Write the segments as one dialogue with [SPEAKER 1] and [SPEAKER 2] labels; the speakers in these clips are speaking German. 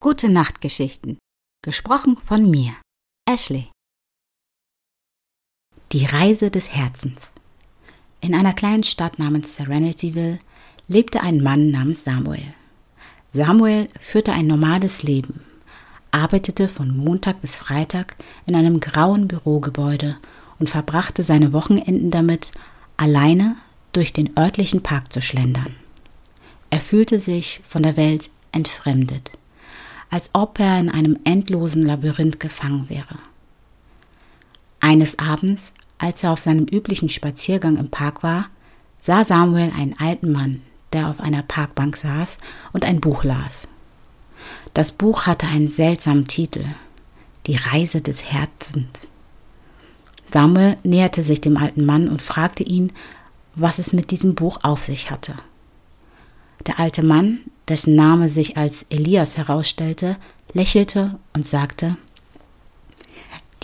[SPEAKER 1] Gute Nachtgeschichten. Gesprochen von mir, Ashley. Die Reise des Herzens. In einer kleinen Stadt namens Serenityville lebte ein Mann namens Samuel. Samuel führte ein normales Leben, arbeitete von Montag bis Freitag in einem grauen Bürogebäude und verbrachte seine Wochenenden damit, alleine durch den örtlichen Park zu schlendern. Er fühlte sich von der Welt entfremdet, als ob er in einem endlosen Labyrinth gefangen wäre. Eines Abends, als er auf seinem üblichen Spaziergang im Park war, sah Samuel einen alten Mann, der auf einer Parkbank saß und ein Buch las. Das Buch hatte einen seltsamen Titel Die Reise des Herzens. Samuel näherte sich dem alten Mann und fragte ihn, was es mit diesem Buch auf sich hatte. Der alte Mann, dessen Name sich als Elias herausstellte, lächelte und sagte,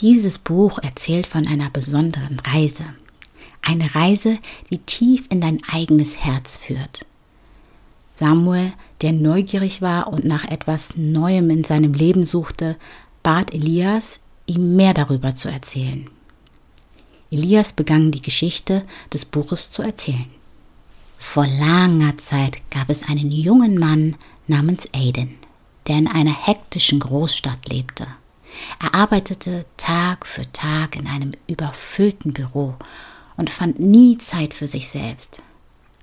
[SPEAKER 1] dieses Buch erzählt von einer besonderen Reise. Eine Reise, die tief in dein eigenes Herz führt. Samuel, der neugierig war und nach etwas Neuem in seinem Leben suchte, bat Elias, ihm mehr darüber zu erzählen. Elias begann die Geschichte des Buches zu erzählen. Vor langer Zeit gab es einen jungen Mann namens Aiden, der in einer hektischen Großstadt lebte. Er arbeitete Tag für Tag in einem überfüllten Büro und fand nie Zeit für sich selbst.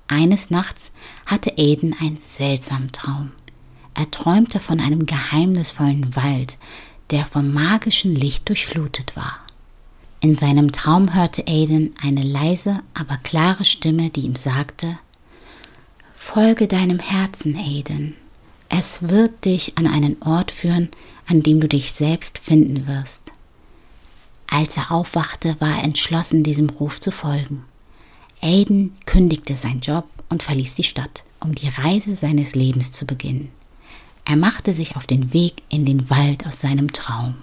[SPEAKER 1] Eines Nachts hatte Aiden einen seltsamen Traum. Er träumte von einem geheimnisvollen Wald, der vom magischen Licht durchflutet war. In seinem Traum hörte Aiden eine leise, aber klare Stimme, die ihm sagte Folge deinem Herzen, Aiden. Es wird dich an einen Ort führen, an dem du dich selbst finden wirst. Als er aufwachte, war er entschlossen, diesem Ruf zu folgen. Aiden kündigte seinen Job und verließ die Stadt, um die Reise seines Lebens zu beginnen. Er machte sich auf den Weg in den Wald aus seinem Traum,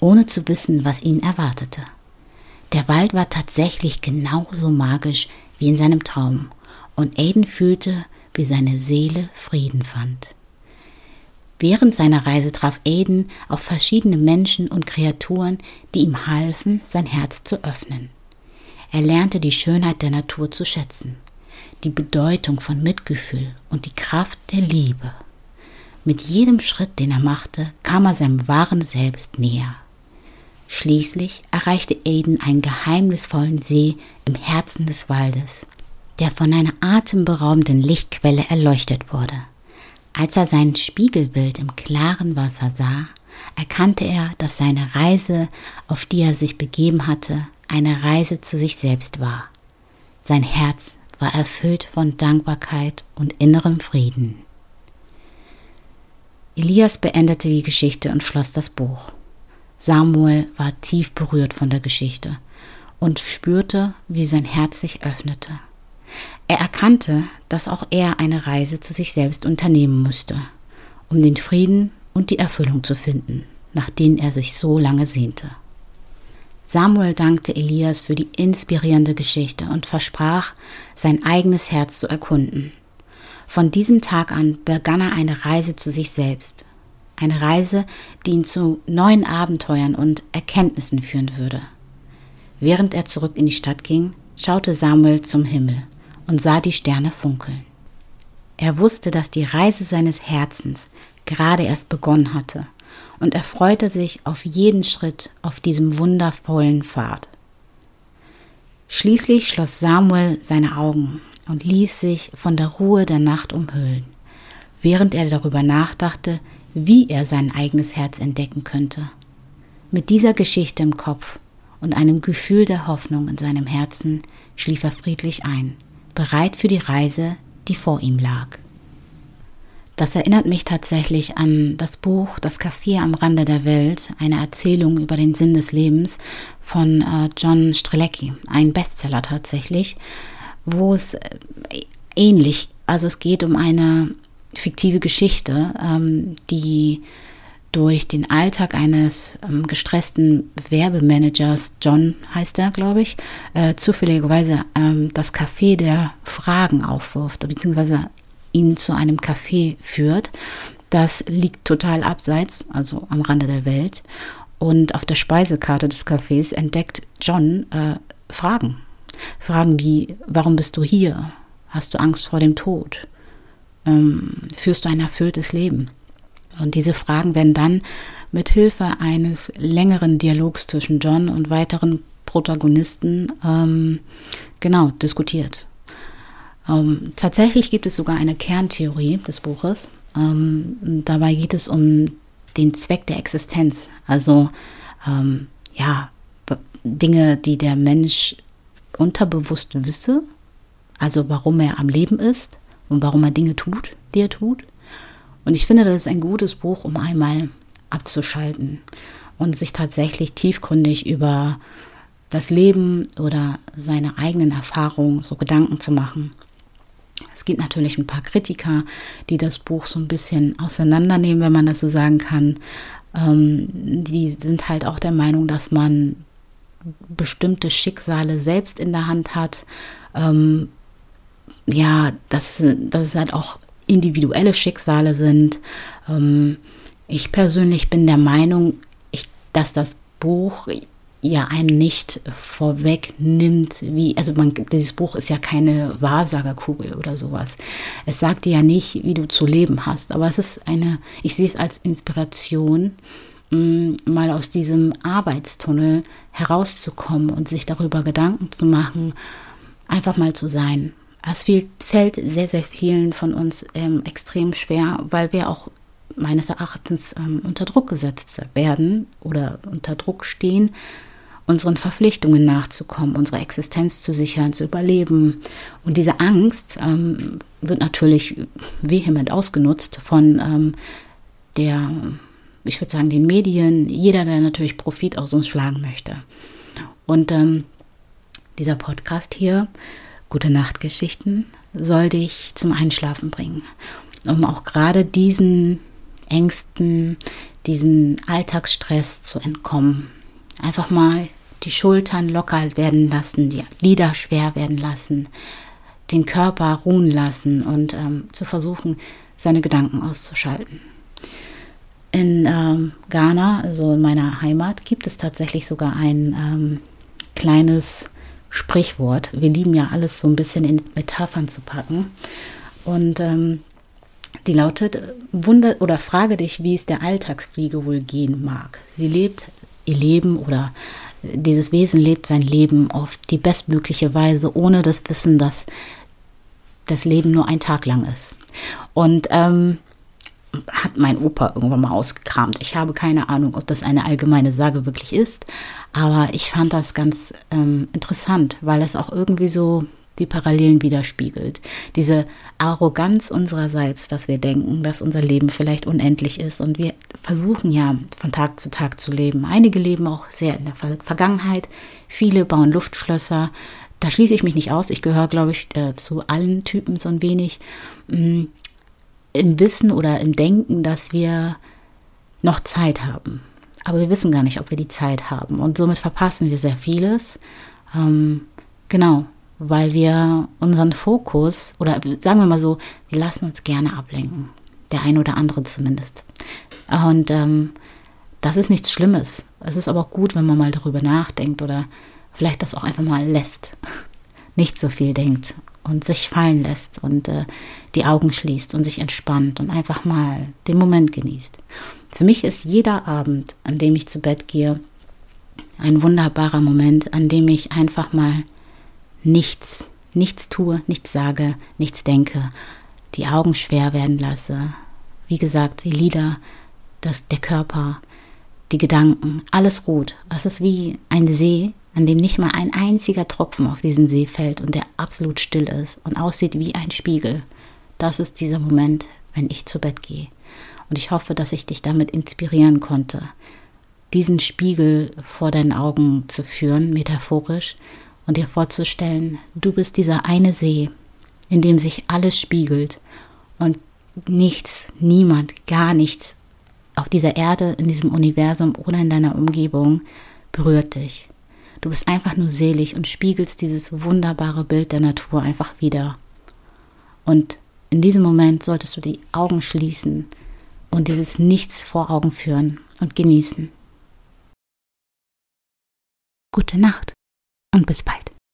[SPEAKER 1] ohne zu wissen, was ihn erwartete. Der Wald war tatsächlich genauso magisch wie in seinem Traum, und Aiden fühlte, wie seine Seele Frieden fand. Während seiner Reise traf Aiden auf verschiedene Menschen und Kreaturen, die ihm halfen, sein Herz zu öffnen. Er lernte die Schönheit der Natur zu schätzen, die Bedeutung von Mitgefühl und die Kraft der Liebe. Mit jedem Schritt, den er machte, kam er seinem wahren Selbst näher. Schließlich erreichte Aiden einen geheimnisvollen See im Herzen des Waldes, der von einer atemberaubenden Lichtquelle erleuchtet wurde. Als er sein Spiegelbild im klaren Wasser sah, erkannte er, dass seine Reise, auf die er sich begeben hatte, eine Reise zu sich selbst war. Sein Herz war erfüllt von Dankbarkeit und innerem Frieden. Elias beendete die Geschichte und schloss das Buch. Samuel war tief berührt von der Geschichte und spürte, wie sein Herz sich öffnete. Er erkannte, dass auch er eine Reise zu sich selbst unternehmen musste, um den Frieden und die Erfüllung zu finden, nach denen er sich so lange sehnte. Samuel dankte Elias für die inspirierende Geschichte und versprach, sein eigenes Herz zu erkunden. Von diesem Tag an begann er eine Reise zu sich selbst, eine Reise, die ihn zu neuen Abenteuern und Erkenntnissen führen würde. Während er zurück in die Stadt ging, schaute Samuel zum Himmel und sah die Sterne funkeln. Er wusste, dass die Reise seines Herzens gerade erst begonnen hatte, und er freute sich auf jeden Schritt auf diesem wundervollen Pfad. Schließlich schloss Samuel seine Augen und ließ sich von der Ruhe der Nacht umhüllen, während er darüber nachdachte, wie er sein eigenes Herz entdecken könnte. Mit dieser Geschichte im Kopf und einem Gefühl der Hoffnung in seinem Herzen schlief er friedlich ein bereit für die Reise, die vor ihm lag. das erinnert mich tatsächlich an das Buch Das Café am Rande der Welt, eine Erzählung über den Sinn des Lebens von äh, John Strelecki, ein Bestseller tatsächlich, wo es äh, ähnlich, also es geht um eine fiktive Geschichte, ähm, die durch den Alltag eines ähm, gestressten Werbemanagers, John heißt er, glaube ich, äh, zufälligerweise ähm, das Café der Fragen aufwirft, beziehungsweise ihn zu einem Café führt. Das liegt total abseits, also am Rande der Welt. Und auf der Speisekarte des Cafés entdeckt John äh, Fragen. Fragen wie, warum bist du hier? Hast du Angst vor dem Tod? Ähm, führst du ein erfülltes Leben? Und diese Fragen werden dann mit Hilfe eines längeren Dialogs zwischen John und weiteren Protagonisten ähm, genau diskutiert. Ähm, tatsächlich gibt es sogar eine Kerntheorie des Buches. Ähm, dabei geht es um den Zweck der Existenz. Also ähm, ja, Dinge, die der Mensch unterbewusst wisse, also warum er am Leben ist und warum er Dinge tut, die er tut. Und ich finde, das ist ein gutes Buch, um einmal abzuschalten und sich tatsächlich tiefgründig über das Leben oder seine eigenen Erfahrungen so Gedanken zu machen. Es gibt natürlich ein paar Kritiker, die das Buch so ein bisschen auseinandernehmen, wenn man das so sagen kann. Ähm, die sind halt auch der Meinung, dass man bestimmte Schicksale selbst in der Hand hat. Ähm, ja, dass, dass es halt auch individuelle Schicksale sind. Ähm, ich persönlich bin der Meinung, dass das Buch ja einem nicht vorwegnimmt, wie, also man, dieses Buch ist ja keine Wahrsagerkugel oder sowas. Es sagt dir ja nicht, wie du zu leben hast, aber es ist eine, ich sehe es als Inspiration, mm, mal aus diesem Arbeitstunnel herauszukommen und sich darüber Gedanken zu machen, einfach mal zu sein. Es fällt sehr, sehr vielen von uns ähm, extrem schwer, weil wir auch meines Erachtens ähm, unter Druck gesetzt werden oder unter Druck stehen, unseren Verpflichtungen nachzukommen, unsere Existenz zu sichern, zu überleben. Und diese Angst ähm, wird natürlich vehement ausgenutzt von ähm, der, ich würde sagen, den Medien, jeder, der natürlich Profit aus uns schlagen möchte. Und ähm, dieser Podcast hier, Gute Nachtgeschichten, soll dich zum Einschlafen bringen, um auch gerade diesen Ängsten, diesen Alltagsstress zu entkommen. Einfach mal die Schultern locker werden lassen, die Lider schwer werden lassen, den Körper ruhen lassen und ähm, zu versuchen, seine Gedanken auszuschalten. In ähm, Ghana, also in meiner Heimat, gibt es tatsächlich sogar ein ähm, kleines Sprichwort. Wir lieben ja alles so ein bisschen in Metaphern zu packen. Und ähm, die lautet, Wunder oder frage dich, wie es der Alltagsfliege wohl gehen mag. Sie lebt ihr Leben oder dieses Wesen lebt sein Leben auf die bestmögliche Weise, ohne das Wissen, dass das Leben nur ein Tag lang ist. Und ähm, hat mein Opa irgendwann mal ausgekramt. Ich habe keine Ahnung, ob das eine allgemeine Sage wirklich ist, aber ich fand das ganz ähm, interessant, weil es auch irgendwie so die Parallelen widerspiegelt. Diese Arroganz unsererseits, dass wir denken, dass unser Leben vielleicht unendlich ist und wir versuchen ja von Tag zu Tag zu leben. Einige leben auch sehr in der Vergangenheit, viele bauen Luftschlösser. Da schließe ich mich nicht aus. Ich gehöre, glaube ich, äh, zu allen Typen so ein wenig. Im Wissen oder im Denken, dass wir noch Zeit haben. Aber wir wissen gar nicht, ob wir die Zeit haben. Und somit verpassen wir sehr vieles. Ähm, genau, weil wir unseren Fokus oder sagen wir mal so, wir lassen uns gerne ablenken. Der ein oder andere zumindest. Und ähm, das ist nichts Schlimmes. Es ist aber auch gut, wenn man mal darüber nachdenkt oder vielleicht das auch einfach mal lässt. Nicht so viel denkt und sich fallen lässt und äh, die Augen schließt und sich entspannt und einfach mal den Moment genießt. Für mich ist jeder Abend, an dem ich zu Bett gehe, ein wunderbarer Moment, an dem ich einfach mal nichts, nichts tue, nichts sage, nichts denke, die Augen schwer werden lasse. Wie gesagt, die Lieder, das, der Körper, die Gedanken, alles ruht. Es ist wie ein See, an dem nicht mal ein einziger Tropfen auf diesen See fällt und der absolut still ist und aussieht wie ein Spiegel. Das ist dieser Moment, wenn ich zu Bett gehe. Und ich hoffe, dass ich dich damit inspirieren konnte, diesen Spiegel vor deinen Augen zu führen, metaphorisch, und dir vorzustellen, du bist dieser eine See, in dem sich alles spiegelt und nichts, niemand, gar nichts auf dieser Erde, in diesem Universum oder in deiner Umgebung berührt dich. Du bist einfach nur selig und spiegelst dieses wunderbare Bild der Natur einfach wieder. Und in diesem Moment solltest du die Augen schließen und dieses Nichts vor Augen führen und genießen. Gute Nacht und bis bald.